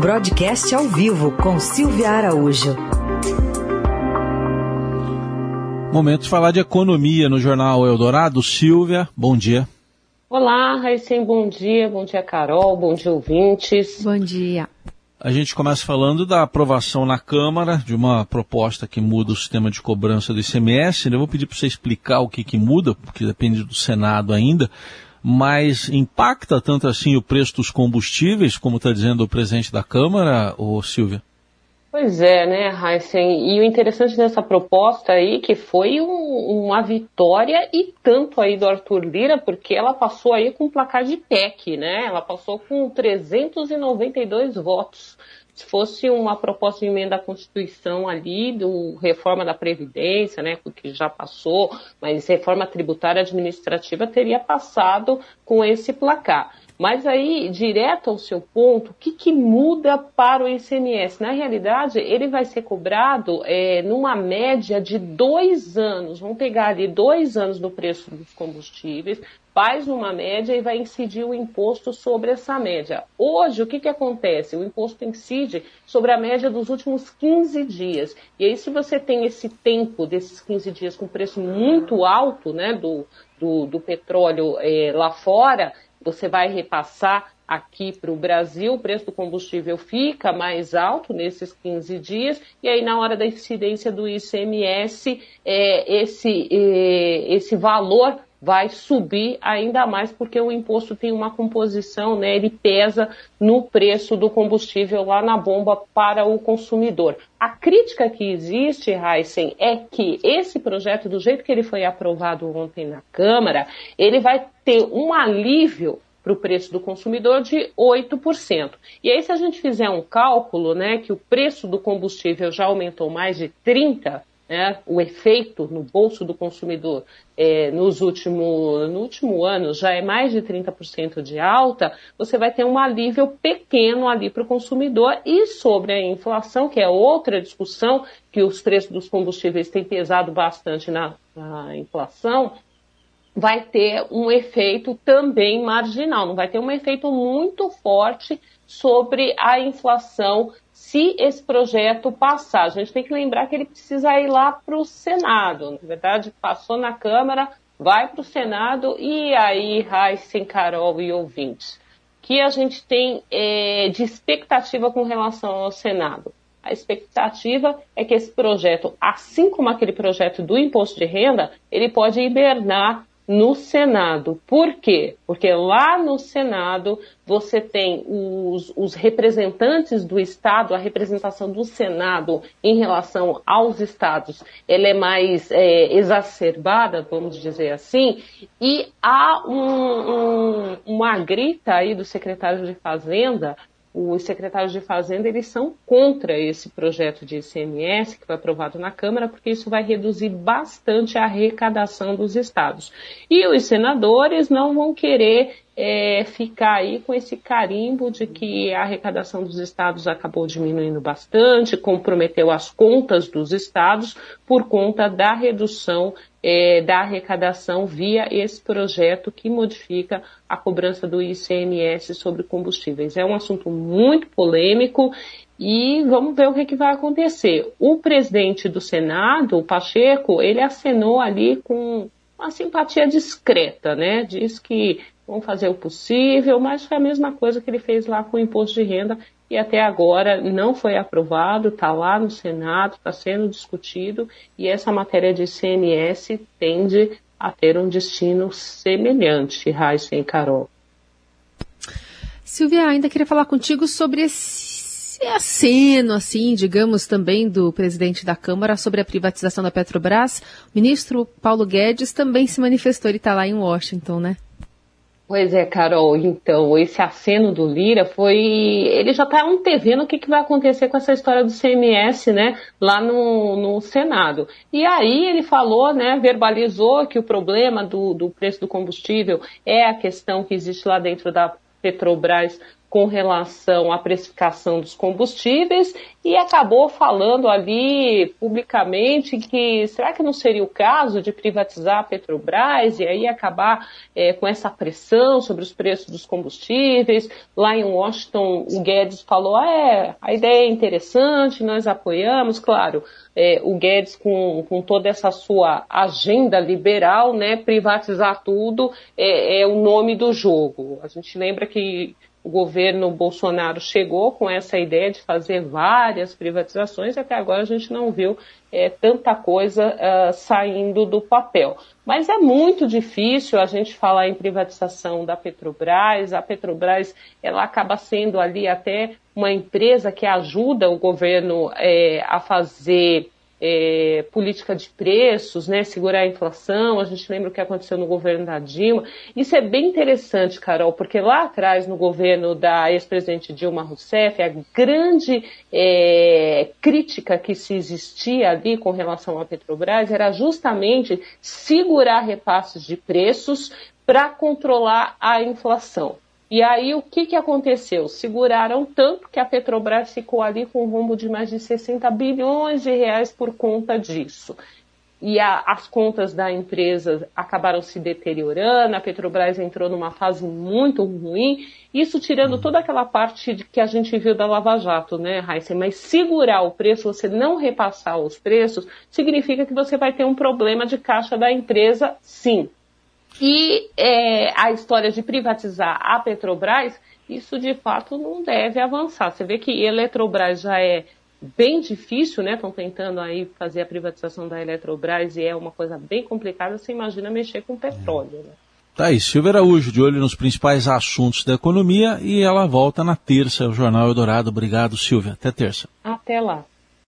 Broadcast ao vivo com Silvia Araújo. Momento de falar de economia no Jornal Eldorado. Silvia, bom dia. Olá, Raíssen, bom dia. Bom dia, Carol. Bom dia, ouvintes. Bom dia. A gente começa falando da aprovação na Câmara de uma proposta que muda o sistema de cobrança do ICMS. Eu vou pedir para você explicar o que, que muda, porque depende do Senado ainda, mas impacta tanto assim o preço dos combustíveis, como está dizendo o presidente da Câmara, ou Silvia? Pois é, né, Heisen? E o interessante dessa proposta aí, que foi um, uma vitória e tanto aí do Arthur Lira, porque ela passou aí com placar de PEC, né? Ela passou com 392 votos. Se fosse uma proposta de emenda à Constituição ali, do reforma da Previdência, né, que já passou, mas reforma tributária administrativa teria passado com esse placar. Mas aí, direto ao seu ponto, o que, que muda para o ICMS? Na realidade, ele vai ser cobrado é, numa média de dois anos. Vamos pegar ali dois anos do preço dos combustíveis, faz uma média e vai incidir o imposto sobre essa média. Hoje, o que, que acontece? O imposto incide sobre a média dos últimos 15 dias. E aí, se você tem esse tempo desses 15 dias com preço muito alto né, do, do, do petróleo é, lá fora, você vai repassar aqui para o Brasil, o preço do combustível fica mais alto nesses 15 dias, e aí na hora da incidência do ICMS, é, esse, é, esse valor vai subir ainda mais porque o imposto tem uma composição, né, ele pesa no preço do combustível lá na bomba para o consumidor. A crítica que existe, Heisen, é que esse projeto, do jeito que ele foi aprovado ontem na Câmara, ele vai ter um alívio para o preço do consumidor de 8%. E aí, se a gente fizer um cálculo, né, que o preço do combustível já aumentou mais de 30%, né, o efeito no bolso do consumidor é, nos último, no último ano já é mais de 30% de alta, você vai ter um alívio pequeno ali para o consumidor e sobre a inflação, que é outra discussão, que os preços dos combustíveis têm pesado bastante na, na inflação, vai ter um efeito também marginal, não vai ter um efeito muito forte sobre a inflação se esse projeto passar. A gente tem que lembrar que ele precisa ir lá para o Senado. Na verdade, passou na Câmara, vai para o Senado e aí, Raíssen, Carol e ouvintes, que a gente tem é, de expectativa com relação ao Senado? A expectativa é que esse projeto, assim como aquele projeto do imposto de renda, ele pode hibernar no Senado. Por quê? Porque lá no Senado você tem os, os, representantes do Estado, a representação do Senado em relação aos Estados, ela é mais é, exacerbada, vamos dizer assim, e há um, um, uma grita aí do secretário de Fazenda os secretários de Fazenda eles são contra esse projeto de ICMS que foi aprovado na Câmara, porque isso vai reduzir bastante a arrecadação dos estados. E os senadores não vão querer é, ficar aí com esse carimbo de que a arrecadação dos estados acabou diminuindo bastante, comprometeu as contas dos estados por conta da redução é, da arrecadação via esse projeto que modifica a cobrança do ICMS sobre combustíveis. É um assunto muito polêmico e vamos ver o que, que vai acontecer. O presidente do Senado, o Pacheco, ele acenou ali com uma simpatia discreta, né? Diz que vão fazer o possível, mas foi a mesma coisa que ele fez lá com o imposto de renda e até agora não foi aprovado, está lá no Senado, está sendo discutido e essa matéria de ICMS tende a ter um destino semelhante, Raíssa e Carol. Silvia, ainda queria falar contigo sobre esse aceno, assim, digamos, também do presidente da Câmara sobre a privatização da Petrobras. O ministro Paulo Guedes também se manifestou, ele está lá em Washington, né? Pois é, Carol. Então, esse aceno do Lira foi. Ele já está antevendo o que, que vai acontecer com essa história do CMS, né, lá no, no Senado. E aí ele falou, né, verbalizou que o problema do, do preço do combustível é a questão que existe lá dentro da Petrobras com relação à precificação dos combustíveis e acabou falando ali publicamente que será que não seria o caso de privatizar a Petrobras e aí acabar é, com essa pressão sobre os preços dos combustíveis. Lá em Washington, o Guedes falou: ah, é, a ideia é interessante, nós apoiamos, claro. É, o Guedes, com, com toda essa sua agenda liberal, né, privatizar tudo é, é o nome do jogo. A gente lembra que o governo Bolsonaro chegou com essa ideia de fazer várias privatizações e até agora a gente não viu é, tanta coisa uh, saindo do papel. Mas é muito difícil a gente falar em privatização da Petrobras. A Petrobras ela acaba sendo ali até uma empresa que ajuda o governo é, a fazer é, política de preços, né, segurar a inflação. A gente lembra o que aconteceu no governo da Dilma. Isso é bem interessante, Carol, porque lá atrás, no governo da ex-presidente Dilma Rousseff, a grande é, crítica que se existia ali com relação à Petrobras era justamente segurar repasses de preços para controlar a inflação. E aí o que, que aconteceu? Seguraram tanto que a Petrobras ficou ali com um rombo de mais de 60 bilhões de reais por conta disso. E a, as contas da empresa acabaram se deteriorando, a Petrobras entrou numa fase muito ruim, isso tirando toda aquela parte de, que a gente viu da Lava Jato, né, Heisen? Mas segurar o preço, você não repassar os preços, significa que você vai ter um problema de caixa da empresa, sim. E é, a história de privatizar a Petrobras, isso de fato não deve avançar. Você vê que Eletrobras já é bem difícil, né? Estão tentando aí fazer a privatização da Eletrobras e é uma coisa bem complicada. Você imagina mexer com petróleo, né? Tá aí, Silvia Araújo, de olho nos principais assuntos da economia e ela volta na terça, o Jornal Eldorado. Obrigado, Silvia. Até terça. Até lá.